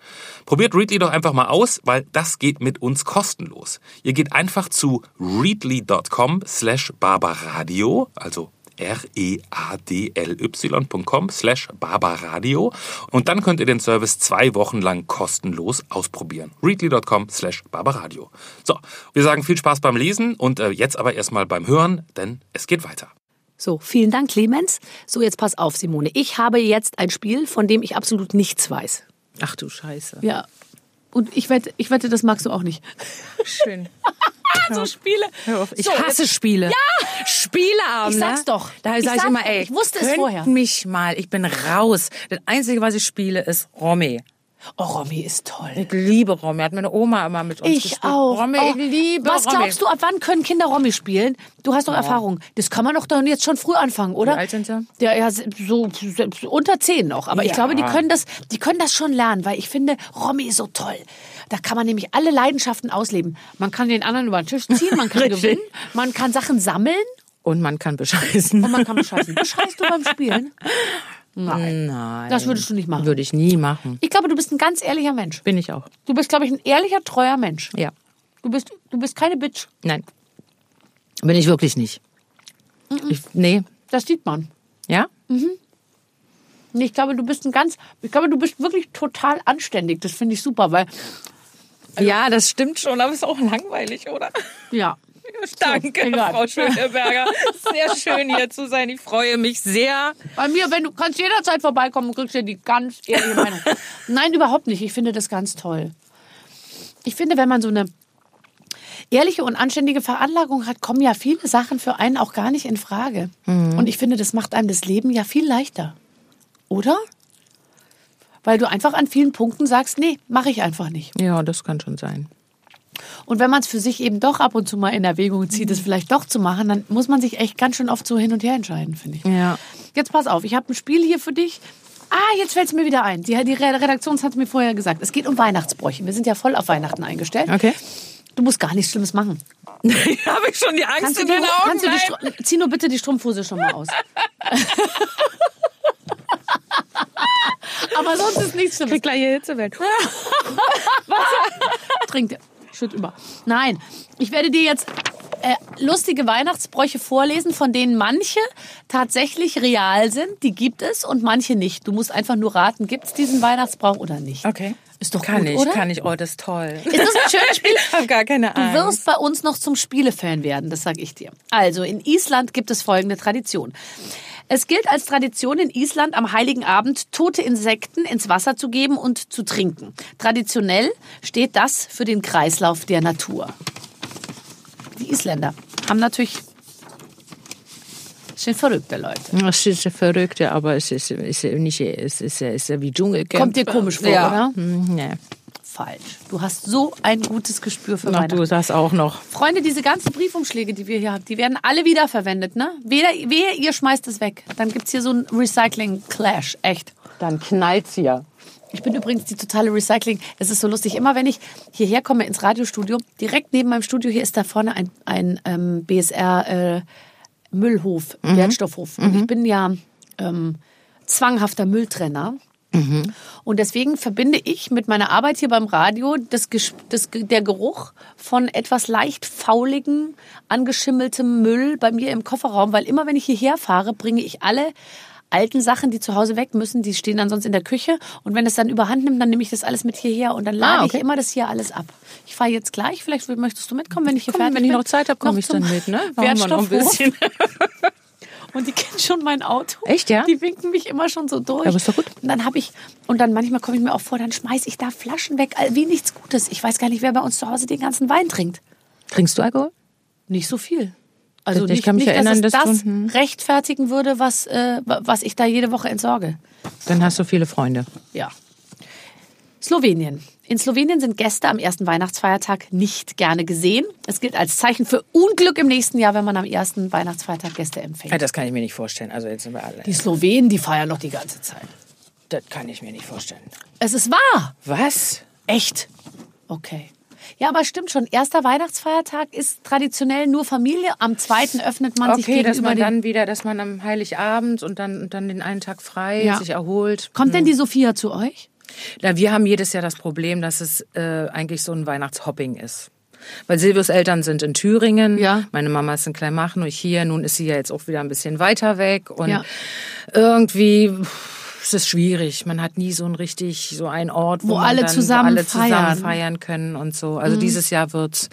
Probiert Readly doch einfach mal aus, weil das geht mit uns kostenlos. Ihr geht einfach zu readly.com slash barbaradio, also R-E-A-D-L-Y.com slash barbaradio und dann könnt ihr den Service zwei Wochen lang kostenlos ausprobieren. readly.com slash barbaradio. So, wir sagen viel Spaß beim Lesen und äh, jetzt aber erstmal beim Hören, denn es geht weiter. So, vielen Dank, Clemens. So, jetzt pass auf, Simone. Ich habe jetzt ein Spiel, von dem ich absolut nichts weiß. Ach du Scheiße. Ja. Und ich wette, ich wette, das magst du auch nicht. Schön. so Spiele. Ich So, hasse Spiele. Ja! Spieleabend. Ich sag's doch. Da Ich sag ich sag's immer, doch. ey, Ich wusste es könnt vorher. mich mal. Ich bin raus. Das Einzige, was ich spiele, ist Romy. Oh, Romy ist toll. Ich liebe Romy. Hat meine Oma immer mit uns Ich gespielt. auch. Romy, Oh, ich liebe Was Romy. glaubst du, ab wann können Kinder Romy spielen? Du hast doch Erfahrung. Das kann man doch dann jetzt schon früh anfangen, oder? Wie alt sind sie? Ja, ja, so, so unter zehn noch. Aber ich Ja. glaube, die können das, die können das schon lernen, weil ich finde, Romy ist so toll. Da kann man nämlich alle Leidenschaften ausleben. Man kann den anderen über den Tisch ziehen, man kann gewinnen, man kann Sachen sammeln Und man kann bescheißen. und man kann bescheißen. Bescheißt du beim Spielen? Nein. Nein. Das würdest du nicht machen. Würde ich nie machen. Ich glaube, du bist ein ganz ehrlicher Mensch. Bin ich auch. Du bist, glaube ich, ein ehrlicher, treuer Mensch. Ja. Du bist, du bist keine Bitch. Nein. Bin ich wirklich nicht. Ich, nee. Das sieht man. Ja? Nee, Ich glaube, du bist ein ganz, ich glaube, du bist wirklich total anständig. Das finde ich super, weil, Ja, das stimmt schon, aber ist auch langweilig, oder? ja. Danke, egal. Frau Schöneberger. Sehr schön hier zu sein. Ich freue mich sehr. Bei mir, wenn du kannst jederzeit vorbeikommen und kriegst dir die ganz ehrliche Meinung. Nein, überhaupt nicht. Ich finde das ganz toll. Ich finde, wenn man so eine ehrliche und anständige Veranlagung hat, kommen ja viele Sachen für einen auch gar nicht in Frage. Und ich finde, das macht einem das Leben ja viel leichter. Oder? Weil du einfach an vielen Punkten sagst, nee, mache ich einfach nicht. Ja, das kann schon sein. Und wenn man es für sich eben doch ab und zu mal in Erwägung zieht, es vielleicht doch zu machen, dann muss man sich echt ganz schön oft so hin und her entscheiden, finde ich. Ja. Jetzt pass auf, ich habe ein Spiel hier für dich. Ah, jetzt fällt es mir wieder ein. Die, die Redaktion hat es mir vorher gesagt. Es geht um Weihnachtsbräuche. Wir sind ja voll auf Weihnachten eingestellt. Okay. Du musst gar nichts Schlimmes machen. Habe ich schon die Angst Kannst in den Augen? kannst zieh nur bitte die Strumpfhose schon mal aus. Aber sonst ist nichts Schlimmes. krieg gleich hier Hitzewelt. Trink dir. Schütt über. Nein, ich werde dir jetzt äh, lustige Weihnachtsbräuche vorlesen, von denen manche tatsächlich real sind. Die gibt es und manche nicht. Du musst einfach nur raten, gibt es diesen Weihnachtsbrauch oder nicht. Okay. Ist doch kann gut, ich, oder? kann ich. Oh, das ist toll. Ist das ein schönes Spiel? Ich habe gar keine Du Angst. wirst bei uns noch zum Spielefan werden, das sage ich dir. Also, in Island gibt es folgende Tradition. Es gilt als Tradition in Island am Heiligen Abend tote Insekten ins Wasser zu geben und zu trinken. Traditionell steht das für den Kreislauf der Natur. Die Isländer haben natürlich sind verrückte Leute. Es ist ja verrückt, ja, aber es ist, ist ja nicht, es ist, ja- ist ja wie Dschungelcamp. Kommt dir komisch vor, ja. oder? Hm, Nee. Falsch. Du hast so ein gutes Gespür für Ach, Weihnachten. du das auch noch. Freunde, diese ganzen Briefumschläge, die wir hier haben, die werden alle wiederverwendet, ne? Weder, wehe, ihr schmeißt es weg. Dann gibt's hier so einen Recycling-Clash. Echt. Dann knallt's hier. Ich bin übrigens die totale Recycling. Es ist so lustig. Immer wenn ich hierher komme ins Radiostudio, direkt neben meinem Studio hier ist da vorne ein, ein ähm, BSR äh, Müllhof, Wertstoffhof. Und ich bin ja ähm, zwanghafter Mülltrenner. Und deswegen verbinde ich mit meiner Arbeit hier beim Radio das, das, der Geruch von etwas leicht fauligem, angeschimmeltem Müll bei mir im Kofferraum, weil immer wenn ich hierher fahre, bringe ich alle alten Sachen, die zu Hause weg müssen, die stehen dann sonst in der Küche. Und wenn es dann überhand nimmt, dann nehme ich das alles mit hierher und dann lade Ah, okay. ich immer das hier alles ab. Ich fahre jetzt gleich, vielleicht möchtest du mitkommen, wenn ich hier Komm, fertig wenn ich bin. noch Zeit habe, komme ich dann mit, ne? Wir noch ein bisschen. Und die kennen schon mein Auto. Echt, ja? Die winken mich immer schon so durch. Ja, aber ist doch gut. Und dann habe ich, und dann manchmal komme ich mir auch vor, dann schmeiß ich da Flaschen weg, wie nichts Gutes. Ich weiß gar nicht, wer bei uns zu Hause den ganzen Wein trinkt. Trinkst du Alkohol? Nicht so viel. Also Ich nicht, kann mich nicht, erinnern, dass dass das du- hm. rechtfertigen würde, was, äh, was ich da jede Woche entsorge. Dann hast du viele Freunde. Ja. Slowenien. In Slowenien sind Gäste am ersten Weihnachtsfeiertag nicht gerne gesehen. Es gilt als Zeichen für Unglück im nächsten Jahr, wenn man am ersten Weihnachtsfeiertag Gäste empfängt. Ja, das kann ich mir nicht vorstellen. Also jetzt sind wir alle. Die Slowenen, die feiern noch die ganze Zeit. Das kann ich mir nicht vorstellen. Es ist wahr. Was? Echt? Okay. Ja, aber stimmt schon. Erster Weihnachtsfeiertag ist traditionell nur Familie. Am zweiten öffnet man sich Okay, dass gegenüber man den... dann wieder, dass man am Heiligabend und dann, und dann den einen Tag frei Ja. sich erholt. Kommt denn die Sophia zu euch? Na, wir haben jedes Jahr das Problem, dass es äh, eigentlich so ein Weihnachtshopping ist. Weil Silvios Eltern sind in Thüringen, Ja. meine Mama ist in Kleinmachnow, ich hier, nun ist sie ja jetzt auch wieder ein bisschen weiter weg und Ja. irgendwie es ist schwierig. Man hat nie so ein richtig, so einen Ort, wo, Wo alle zusammen wo alle zusammen feiern. Mhm. feiern können und so. Also dieses Jahr wird's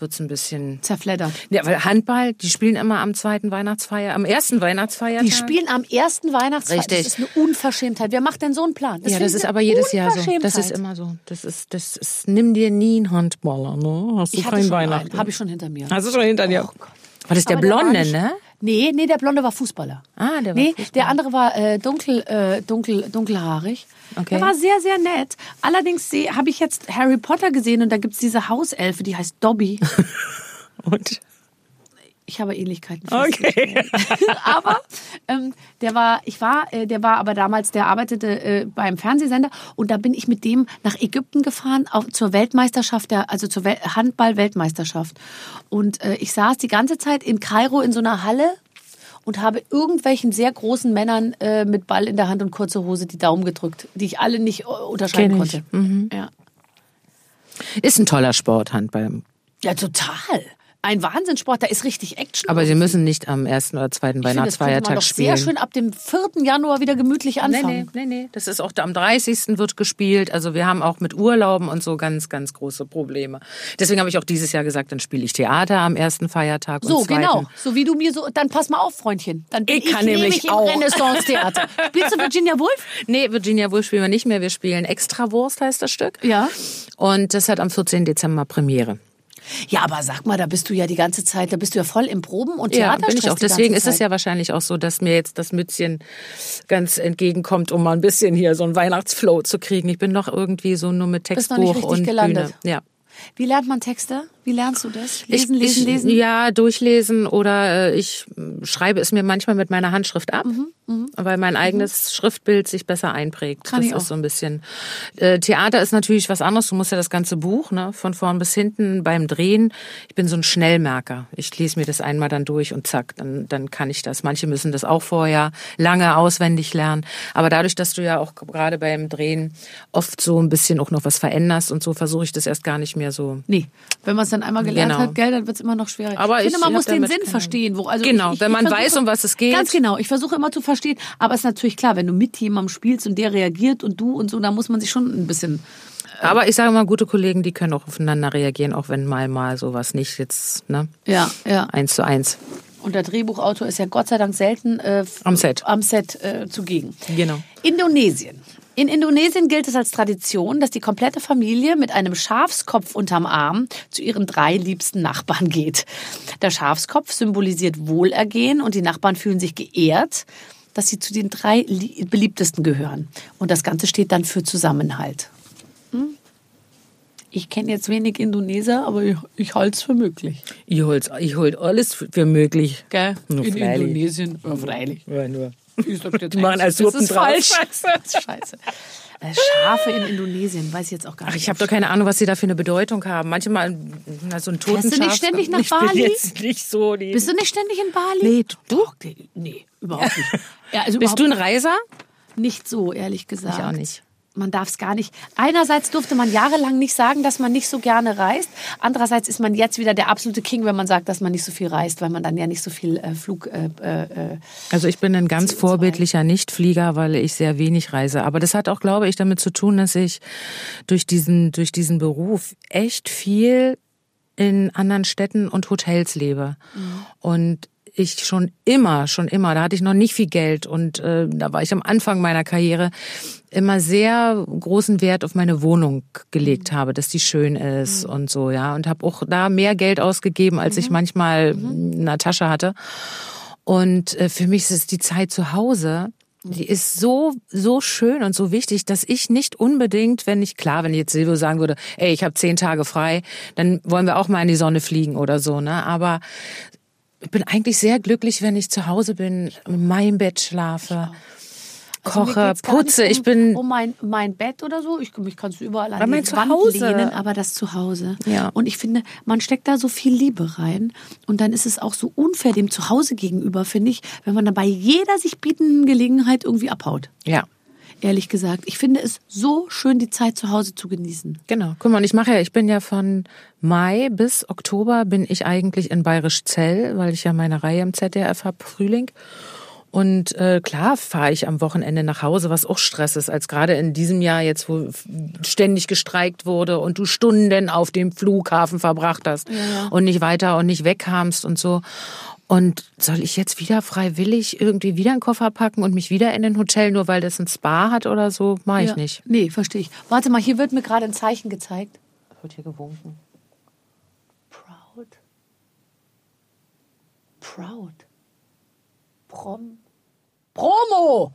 wird's ein bisschen Zerfleddert. ja, weil Handball, die spielen immer am zweiten Weihnachtsfeier, am ersten Weihnachtsfeiertag. Die spielen am ersten Weihnachtsfeiertag. Richtig. Das ist eine Unverschämtheit. Wer macht denn so einen Plan? ja, finde das ist aber jedes Jahr so. Das ist immer so. Das ist, das ist, nimm dir nie einen Handballer, ne? Hast du Ich hatte kein schon Weihnachten. Habe ich schon hinter mir. Hast du schon hinter dir? Oh Gott. War das der Aber der Blonde, nicht- ne? Nee, nee, der Blonde war Fußballer. Ah, der war Nee, Fußballer. der andere war äh, dunkel, äh, dunkel, dunkelhaarig. Okay. Der war sehr, sehr nett. Allerdings habe ich jetzt Harry Potter gesehen und da gibt's diese Hauselfe, die heißt Dobby. Und? Ich habe Ähnlichkeiten. Okay. aber ähm, der war, ich war, äh, der war aber damals, der arbeitete äh, beim Fernsehsender und da bin ich mit dem nach Ägypten gefahren auf, zur Weltmeisterschaft, der, also zur Wel Handball-Weltmeisterschaft. Und äh, ich saß die ganze Zeit in Kairo in so einer Halle und habe irgendwelchen sehr großen Männern äh, mit Ball in der Hand und kurze Hose die Daumen gedrückt, die ich alle nicht äh, unterscheiden konnte. Ja. Ist ein toller Sport, Handball. ja, total. Ein Wahnsinnssport, da ist richtig Action. Aber Sie müssen nicht am ersten oder zweiten Weihnachtsfeiertag doch spielen. sehr schön ab dem 4. Januar wieder gemütlich Nee, anfangen. nee, nee, nee. Das ist auch am 30. wird gespielt. Also wir haben auch mit Urlauben und so ganz, ganz große Probleme. Deswegen habe ich auch dieses Jahr gesagt, dann spiele ich Theater am ersten Feiertag. So, und zweiten. genau. So wie du mir so, dann pass mal auf, Freundchen. Dann bin Ich ich, kann nämlich nämlich auch. im Renaissance-Theater. Spielst du Virginia Woolf? Nee, Virginia Woolf spielen wir nicht mehr. Wir spielen Extrawurst, heißt das Stück. Ja. Und das hat am 14. Dezember Premiere. Ja, aber sag mal, da bist du ja die ganze Zeit, da bist du ja voll im Proben und Ja, Theaterstress bin ich auch. Deswegen ist es ja wahrscheinlich auch so, dass mir jetzt das Mützchen ganz entgegenkommt, um mal ein bisschen hier so einen Weihnachtsflow zu kriegen. Ich bin noch irgendwie so nur mit Bist noch nicht Textbuch richtig und gelandet. Bühne. Ja. Wie lernt man Texte? Wie lernst du das? Lesen, ich, lesen, ich, lesen? Ja, durchlesen oder äh, ich schreibe es mir manchmal mit meiner Handschrift ab, weil mein eigenes Schriftbild sich besser einprägt. Mhm, Kann das ich ist auch. so ein bisschen. Äh, Theater ist natürlich was anderes. Du musst ja das ganze Buch, ne, von vorn bis hinten beim Drehen. Ich bin so ein Schnellmerker. Ich lese mir das einmal dann durch und zack, dann, dann kann ich das. Manche müssen das auch vorher lange auswendig lernen. Aber dadurch, dass du ja auch gerade beim Drehen oft so ein bisschen auch noch was veränderst und so, versuche ich das erst gar nicht mehr so Nee, wenn man es dann einmal gelernt Genau. hat, gell, dann wird es immer noch schwieriger. Aber ich finde, man muss den Sinn verstehen. Wo, also Genau, ich, ich, wenn man weiß, um was es geht. Ganz genau, ich versuche immer zu verstehen. Aber es ist natürlich klar, wenn du mit jemandem spielst und der reagiert und du und so, da muss man sich schon ein bisschen... Aber ich sage mal, gute Kollegen, die können auch aufeinander reagieren, auch wenn mal mal sowas nicht jetzt, ne? Ja, ja. Eins zu eins. Und der Drehbuchautor ist ja Gott sei Dank selten äh, Am Set. am Set äh, zugegen. Genau. Indonesien. In Indonesien gilt es als Tradition, dass die komplette Familie mit einem Schafskopf unterm Arm zu ihren drei liebsten Nachbarn geht. Der Schafskopf symbolisiert Wohlergehen und die Nachbarn fühlen sich geehrt, dass sie zu den drei li- beliebtesten gehören. Und das Ganze steht dann für Zusammenhalt. Hm? Ich kenne jetzt wenig Indoneser, aber ich, ich halte es für möglich. Ich hol's, ich hol alles für möglich. Gell? Nur In freilich. Indonesien, ja, freilich. Ja, nur. Ich sag jetzt Die machen als das Suppen ist drauf. falsch. Das ist scheiße. Äh, Schafe in Indonesien, weiß ich jetzt auch gar Ach, nicht. ich habe doch keine Ahnung, was sie da für eine Bedeutung haben. Manchmal na, so ein Fährst du nicht Totenschaf. ständig nach ich Bali? Bin jetzt nicht so. Die Bist du nicht ständig in Bali? Nee, du? Doch, nee, überhaupt nicht. Ja, also Bist du ein Reiser? nicht so, ehrlich gesagt. Ich auch nicht. Man darf es gar nicht. Einerseits durfte man jahrelang nicht sagen, dass man nicht so gerne reist. Andererseits ist man jetzt wieder der absolute King, wenn man sagt, dass man nicht so viel reist, weil man dann ja nicht so viel äh, Flug. Äh, äh, Also ich bin ein ganz CO2. vorbildlicher Nichtflieger, weil ich sehr wenig reise. Aber das hat auch, glaube ich, damit zu tun, dass ich durch diesen, durch diesen Beruf echt viel in anderen Städten und Hotels lebe. Und ich schon immer, schon immer, da hatte ich noch nicht viel Geld und äh, da war ich am Anfang meiner Karriere immer sehr großen Wert auf meine Wohnung gelegt habe, dass die schön ist und so, ja. Und habe auch da mehr Geld ausgegeben, als ich manchmal in der Tasche hatte. Und äh, für mich ist es die Zeit zu Hause. Die ist so so schön und so wichtig, dass ich nicht unbedingt, wenn ich klar, wenn jetzt Silvio sagen würde, ey, ich habe zehn Tage frei, dann wollen wir auch mal in die Sonne fliegen oder so, ne? Aber ich bin eigentlich sehr glücklich, wenn ich zu Hause bin, in meinem Bett schlafe, Also koche, putze. Um, ich bin um mein, mein Bett oder so. Ich, mich kannst du überall an die Wand Zuhause. lehnen, aber das Zuhause. Ja. Und ich finde, man steckt da so viel Liebe rein. Und dann ist es auch so unfair dem Zuhause gegenüber, finde ich, wenn man dann bei jeder sich bietenden Gelegenheit irgendwie abhaut. ja. Ehrlich gesagt. Ich finde es so schön, die Zeit zu Hause zu genießen. Genau. Guck mal, und ich mache ja, ich bin ja von Mai bis Oktober bin ich eigentlich in Bayerisch Zell, weil ich ja meine Reihe im ZDF habe, Frühling. Und äh, klar fahre ich am Wochenende nach Hause, was auch Stress ist, als gerade in diesem Jahr jetzt, wo ständig gestreikt wurde und du Stunden auf dem Flughafen verbracht hast und nicht weiter und nicht wegkamst und so. Und soll ich jetzt wieder freiwillig irgendwie wieder einen Koffer packen und mich wieder in ein Hotel, nur weil das ein Spa hat oder so? Mache ich Ja. nicht. Nee, verstehe ich. Warte mal, hier wird mir gerade ein Zeichen gezeigt. Wird hier gewunken. Proud. Proud. Prom. Promo!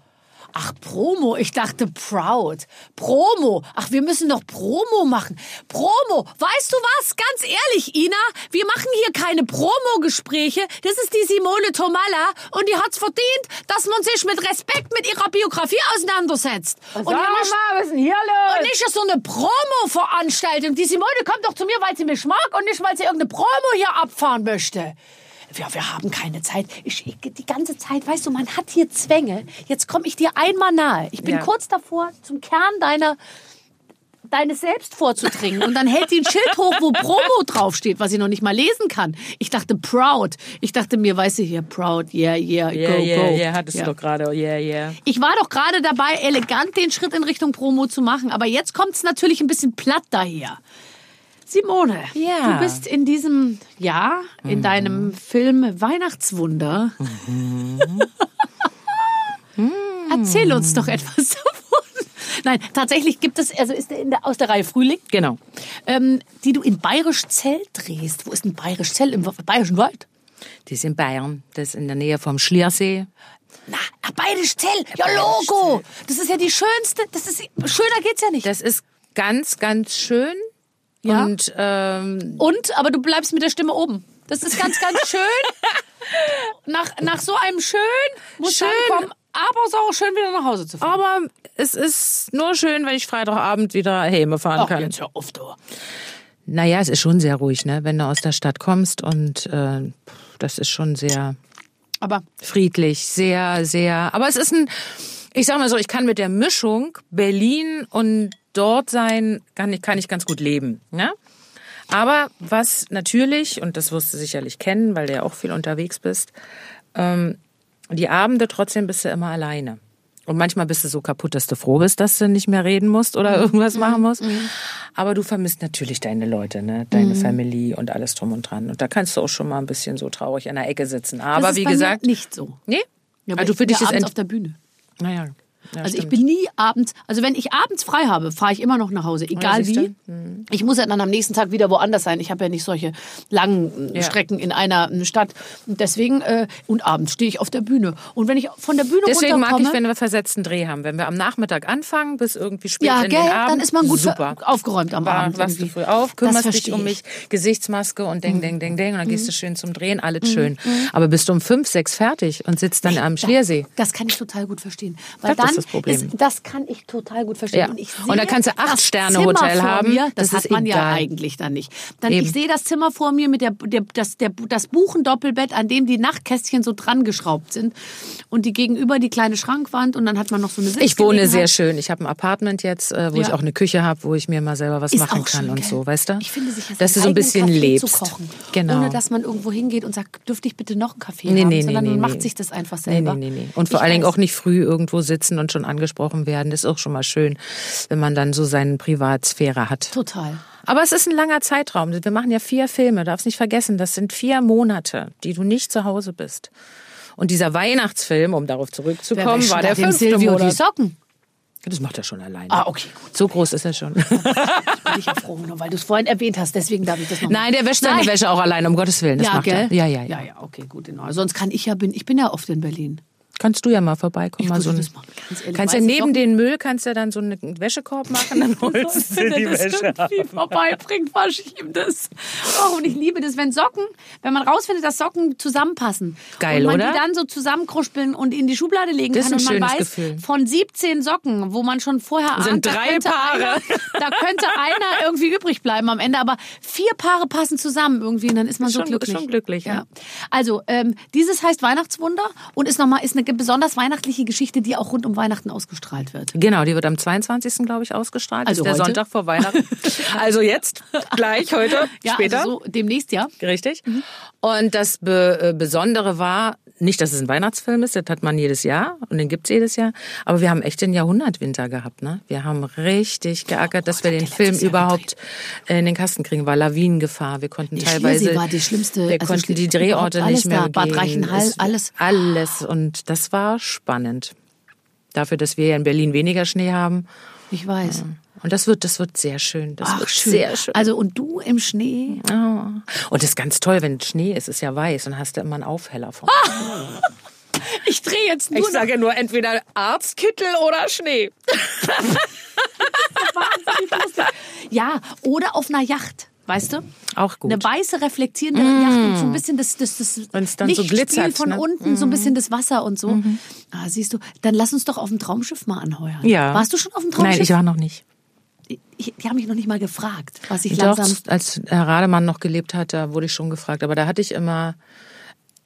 Ach, Promo. Ich dachte Proud. Promo. Ach, wir müssen doch Promo machen. Promo. Weißt du was? Ganz ehrlich, Ina, wir machen hier keine Promo-Gespräche. Das ist die Simone Tomalla und die hat's verdient, dass man sich mit Respekt mit ihrer Biografie auseinandersetzt. und Sag nicht- mal, was ist denn hier los? und nicht so eine Promo-Veranstaltung. Die Simone kommt doch zu mir, weil sie mich mag und nicht, weil sie irgendeine Promo hier abfahren möchte. Ja, wir haben keine Zeit. Ich, ich, die ganze Zeit, weißt du, man hat hier Zwänge. Jetzt komme ich dir einmal nahe. Ich bin Ja. kurz davor, zum Kern deiner deines Selbst vorzudringen. Und dann hält sie ein Schild hoch, wo Promo draufsteht, was ich noch nicht mal lesen kann. Ich dachte proud. Ich dachte mir, weißt du hier, proud, yeah, yeah, Yeah, go, yeah, go. yeah, hattest Ja. du doch gerade. Oh, Yeah, yeah. Ich war doch gerade dabei, elegant den Schritt in Richtung Promo zu machen, aber jetzt kommt es natürlich ein bisschen platt daher. Simone, Ja. du bist in diesem Jahr in deinem Film Weihnachtswunder. Erzähl uns doch etwas davon. Nein, tatsächlich gibt es, also ist der, in der aus der Reihe Frühling, Genau. ähm, die du in Bayerisch Zell drehst. Wo ist denn Bayerisch Zell? Im Bayerischen Wald? Die ist in Bayern. Das ist in der Nähe vom Schliersee. Na, ah, Bayerisch Zell. Ja, Logo. Das ist ja die schönste, das ist, schöner geht's ja nicht. Das ist ganz, ganz schön. Ja. Und ähm, Und, aber du bleibst mit der Stimme oben. Das ist ganz, ganz schön. nach, nach so einem schön muss Schön. kommen, aber es ist auch schön, wieder nach Hause zu fahren. aber es ist nur schön, wenn ich Freitagabend wieder Häme fahren Ach, kann. jetzt hör auf, du. Naja, es ist schon sehr ruhig, ne? Wenn du aus der Stadt kommst und äh, das ist schon sehr Aber friedlich, sehr, sehr. Aber es ist ein, ich sag mal so, ich kann mit der Mischung Berlin und dort sein, kann ich, kann ich ganz gut leben. Ne? Aber was natürlich, und das wirst du sicherlich kennen, weil du ja auch viel unterwegs bist, ähm, die Abende trotzdem bist du immer alleine. Und manchmal bist du so kaputt, dass du froh bist, dass du nicht mehr reden musst oder Mhm. irgendwas machen musst. Aber du vermisst natürlich deine Leute, ne? deine Familie und alles drum und dran. Und da kannst du auch schon mal ein bisschen so traurig in der Ecke sitzen. Aber wie gesagt, nicht so. nee. Ja, also ich für bin dich ist auf der Bühne. Naja. Ja, Also ich stimmt. bin nie abends, also wenn ich abends frei habe, fahre ich immer noch nach Hause, egal wie. Ich muss ja dann am nächsten Tag wieder woanders sein. Ich habe ja nicht solche langen äh, Ja. Strecken in einer äh, Stadt. Und deswegen, äh, und abends stehe ich auf der Bühne. Und wenn ich von der Bühne Deswegen mag ich, wenn wir versetzten Dreh haben. Wenn wir am Nachmittag anfangen, bis irgendwie spät ja, in gell, den Abend. dann ist man gut super. aufgeräumt am Abend. wachst du früh auf, Das kümmerst dich um ich. Mhm. mich, Gesichtsmaske und deng, deng, deng, deng. Und dann gehst du schön zum Drehen, alles schön. Aber bist du um fünf, sechs fertig und sitzt dann am Schliersee. Das kann ich total gut verstehen. Weil Das dann ist das Problem. das kann ich total gut verstehen. Ja. Und, ich Und da kannst du acht Sterne Hotel haben. Mir, das, Das hat ist man ja egal. eigentlich dann nicht. Dann, Eben. ich sehe das Zimmer vor mir mit der, der, das, der, das Buchendoppelbett, an dem die Nachtkästchen so dran geschraubt sind. Und die gegenüber die kleine Schrankwand und dann hat man noch so eine Ich wohne sehr schön. Ich habe ein Apartment jetzt, äh, wo Ja. ich auch eine Küche habe, wo ich mir mal selber was Ist machen kann schön, und gell? so, weißt du? Ich finde sicher, dass du so ein bisschen Kaffee lebst. Zu kochen, Genau. Ohne dass man irgendwo hingeht und sagt, dürfte ich bitte noch einen Kaffee Nee, haben, nee, nee, sondern man nee, macht nee. sich das einfach selber. nee, nee, nee. Und vor Ich allen Dingen auch nicht früh irgendwo sitzen und schon angesprochen werden. Das ist auch schon mal schön, wenn man dann so seine Privatsphäre hat. Total. Aber es ist ein langer Zeitraum. Wir machen ja vier Filme, darfst nicht vergessen. Das sind vier Monate, die du nicht zu Hause bist. Und dieser Weihnachtsfilm, um darauf zurückzukommen, war der fünfte Silvio die Monat. Socken. Das macht er schon alleine. Ah, okay, gut. So groß ist er schon. Bin ich ja froh, nur weil du es vorhin erwähnt hast, deswegen darf ich das noch Nein, der wäscht seine. Wäsche auch alleine, um Gottes Willen. Das ja, macht gell? er. Ja, ja, ja. ja, ja, okay, gut, genau. Sonst kann ich ja, bin, ich bin ja oft in Berlin. Kannst du ja mal vorbeikommen. Mal so ein, ehrlich. kannst ja neben den Müll kannst ja dann so einen Wäschekorb machen, dann holst du die das Wäsche irgendwie vorbeibringt, wasche ich ihm das. Oh, und ich liebe das, wenn Socken, wenn man rausfindet, dass Socken zusammenpassen. Geil, und man oder? die dann so zusammenkruspeln und in die Schublade legen Das kann. und man weiß, Gefühl. von 17 Socken, wo man schon vorher Sind ahnt, da drei Paare. Einer, da könnte einer irgendwie übrig bleiben am Ende, aber vier Paare passen zusammen irgendwie und dann ist man Ist so schon- glücklich. schon glücklich, ja. Also, ähm, dieses heißt Weihnachtswunder und ist nochmal, ist eine besonders weihnachtliche Geschichte, die auch rund um Weihnachten ausgestrahlt wird. Genau, die wird am 22. glaube ich ausgestrahlt. Also der heute? Sonntag vor Weihnachten. also jetzt, gleich, heute, Ja, später. Also so demnächst, ja. Richtig. Und das Be äh, Besondere war, nicht, dass es ein Weihnachtsfilm ist, das hat man jedes Jahr und den gibt's jedes Jahr, aber wir haben echt den Jahrhundertwinter gehabt. Ne? Wir haben richtig geackert, dass wir den Film Jahr überhaupt äh, in den Kasten kriegen. War Lawinengefahr, wir konnten Die teilweise... War die schlimmste- Wir also konnten die Drehorte nicht alles mehr da, Bad. Reichenhall, Es- alles. Alles und das war spannend. Dafür, dass wir ja in Berlin weniger Schnee haben. Ich weiß. Und das wird, das wird sehr schön. Das Ach, wird schön. sehr schön. Also und du im Schnee? Ja. Und das ist ganz toll, wenn Schnee ist, ist ja weiß und hast du immer einen Aufheller vor. Ich drehe jetzt nur Ich sage nur entweder Arztkittel oder Schnee. Ja, oder auf einer Yacht. Weißt du? Auch gut. Eine weiße reflektierende Yacht und so ein bisschen das, das, das Wenn's dann so Lichtspiel glitzert, von ne? unten, so ein bisschen das Wasser und so. Ah, siehst du, dann lass uns doch auf dem Traumschiff mal anheuern. Ja. Warst du schon auf dem Traumschiff? Nein, ich war noch nicht. Ich- die haben mich noch nicht mal gefragt, was ich Doch, langsam. als Herr Rademann noch gelebt hat, da wurde ich schon gefragt. Aber da hatte ich immer,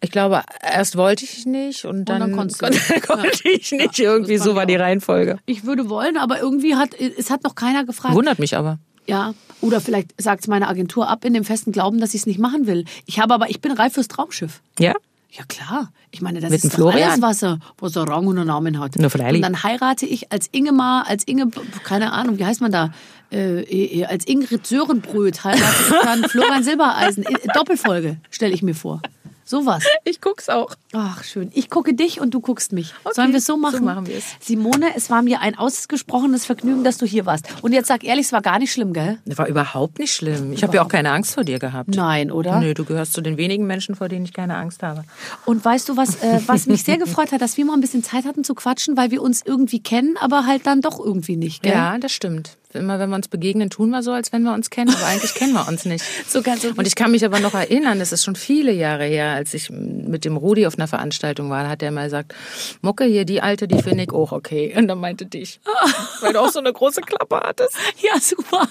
ich glaube, erst wollte ich nicht und dann, dann du. kon- konnte ich nicht. Irgendwie das so war die. Reihenfolge. Ich würde wollen, aber irgendwie hat es hat noch keiner gefragt. Wundert mich aber. Ja, oder vielleicht sagt es meine Agentur ab in dem festen Glauben, dass ich es nicht machen will. Ich habe aber, ich bin reif fürs Traumschiff. Ja? Ja klar, ich meine, das Mit ist doch alles Wasser, was einen Rang und einen Namen hat. Na, freilich. Und dann heirate ich als Ingemar, als Inge, keine Ahnung, wie heißt man da, äh, äh, als Ingrid Sörenbröt heirate ich dann Florian Silbereisen. Äh, Doppelfolge, stelle ich mir vor. Sowas. Ich guck's auch. Ach, schön. Ich gucke dich und du guckst mich. Okay, Sollen wir es so machen? so machen wir es. Simone, es war mir ein ausgesprochenes Vergnügen, dass du hier warst. Und jetzt sag ehrlich, es war gar nicht schlimm, gell? War überhaupt nicht schlimm. Ich habe ja auch keine Angst vor dir gehabt. Nein, oder? Nö, du gehörst zu den wenigen Menschen, vor denen ich keine Angst habe. Und weißt du, was, äh, was mich sehr gefreut hat, dass wir mal ein bisschen Zeit hatten zu quatschen, weil wir uns irgendwie kennen, aber halt dann doch irgendwie nicht, gell? Ja, das stimmt. Immer wenn wir uns begegnen, tun wir so, als wenn wir uns kennen, aber eigentlich kennen wir uns nicht. So ganz Und ich kann mich aber noch erinnern, das ist schon viele Jahre her, als ich mit dem Rudi auf einer Veranstaltung war, hat er mal gesagt, Mucke hier, die alte, die finde ich auch okay. Und dann meinte dich, weil du auch so eine große Klappe hattest. Ja, super.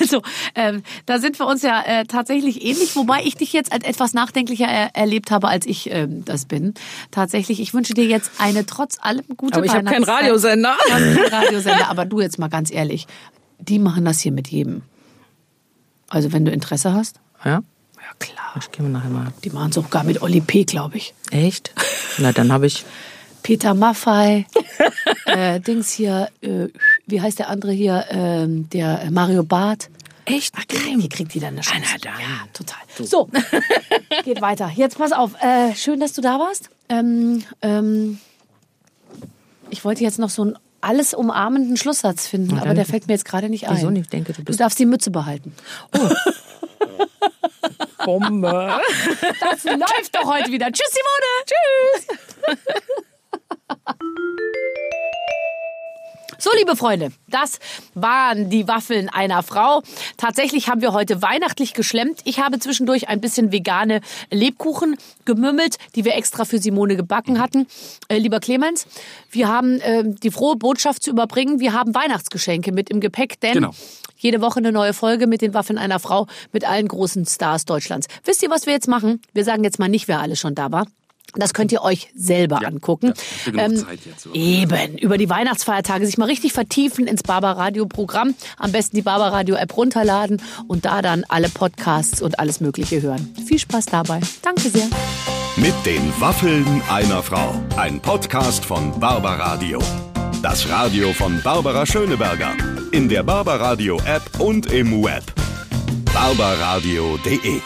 Also, ähm, da sind wir uns ja äh, tatsächlich ähnlich, wobei ich dich jetzt als etwas nachdenklicher er erlebt habe, als ich ähm, das bin. Tatsächlich, ich wünsche dir jetzt eine trotz allem gute Aber ich habe keinen. Radiosender. Du hast keinen Radiosender, aber du jetzt mal ganz ehrlich, die machen das hier mit jedem. Also, wenn du Interesse hast. Ja? Ja, klar. Ich gehe nachher mal. Die machen es auch gar mit Oli P., glaube ich. Echt? Na, dann habe ich. Peter Maffei, äh, Dings hier, äh, wie heißt der andere hier, ähm, der Mario Barth. Echt? Ach, hier kriegt die dann eine Chance. na dann. Ja, total. So, geht weiter. Jetzt pass auf. Äh, schön, dass du da warst. Ähm, ähm, ich wollte jetzt noch so einen alles umarmenden Schlusssatz finden, aber der fällt mir jetzt gerade nicht ein. Wieso nicht? Ich denke, du Du bist- darfst die Mütze behalten. Bombe. Das läuft doch heute wieder. Tschüss, Simone. Tschüss. So, liebe Freunde, das waren die Waffeln einer Frau. Tatsächlich haben wir heute weihnachtlich geschlemmt. Ich habe zwischendurch ein bisschen vegane Lebkuchen gemümmelt, die wir extra für Simone gebacken hatten. Äh, lieber Clemens, wir haben äh, die frohe Botschaft zu überbringen. Wir haben Weihnachtsgeschenke mit im Gepäck, denn Genau. jede Woche eine neue Folge mit den Waffeln einer Frau mit allen großen Stars Deutschlands. Wisst ihr, was wir jetzt machen? Wir sagen jetzt mal nicht, wer alles schon da war. Das könnt ihr euch selber angucken. Ähm, ja, Zeit jetzt, oder? Eben, über die Weihnachtsfeiertage sich mal richtig vertiefen ins Barbaradio-Programm. Am besten die Barbaradio-App runterladen und da dann alle Podcasts und alles Mögliche hören. Viel Spaß dabei. Danke sehr. Mit den Waffeln einer Frau. Ein Podcast von Barbaradio. Das Radio von Barbara Schöneberger. In der Barbaradio App und im Web. barbaradio.de